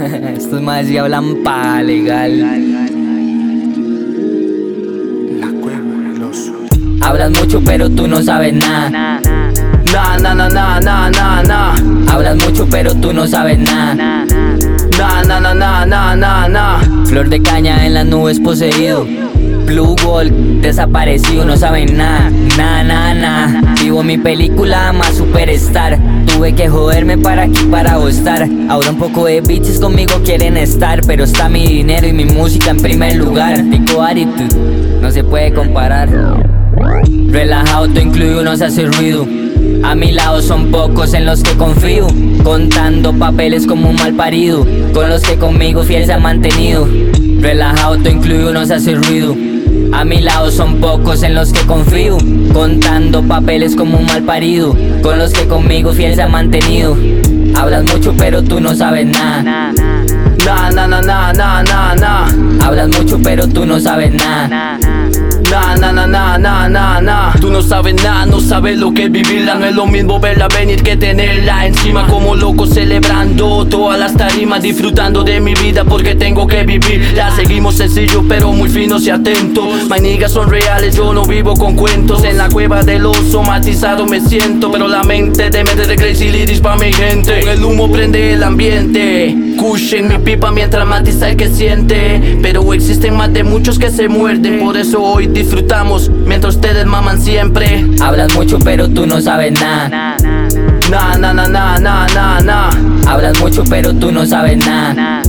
Estos más ya hablan pa legal. La cueva del oso. Hablas mucho pero tú no sabes nada. Na na na na na na na Hablas mucho pero tú no sabes nada. Na na na na na na na Flor de caña en las nubes poseído. Blue Wall desaparecido, no saben nada, nada, nada, nada. Vivo mi película más superstar. Tuve que joderme para aquí, para estar. Ahora un poco de bitches conmigo quieren estar. Pero está mi dinero y mi música en primer lugar. Pico attitude, no se puede comparar. Relajado, te incluyo, no se hace ruido. A mi lado son pocos en los que confío. Contando papeles como un mal parido. Con los que conmigo fiel se han mantenido. Relajado, te incluyo, no se hace ruido. A mi lado son pocos en los que confío. Contando papeles como un mal parido. Con los que conmigo fiel se han mantenido. Hablas mucho, pero tú no sabes nada. Na na na na na na na Hablas mucho, pero tú no sabes nada. Na na na na na na na. Tú no sabes nada, no sabes lo que es vivirla. No es lo mismo verla venir que tenerla encima. Como loco celebrando todas las tarimas Disfrutando de mi vida porque tengo que vivirla. Seguimos sencillos pero muy finos y atentos. My niggas son reales, yo no vivo con cuentos. En la cueva del oso matizado me siento Pero la mente de mente de crazy lyrics pa' mi gente. Con el humo prende el ambiente. Kush en mi pipa mientras matiza el que siente. Pero más de muchos que se muerden Por eso hoy disfrutamos mientras ustedes maman siempre Hablas mucho, pero tú no sabes nada. Na na na na na na na Hablas mucho, pero tú no sabes nada.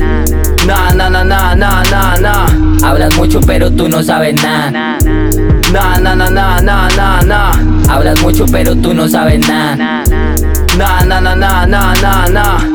Na na na na na na na Hablas mucho, pero tú no sabes nada. Na na na na na na na Hablas mucho, pero tú no sabes nada. Na na na na na na na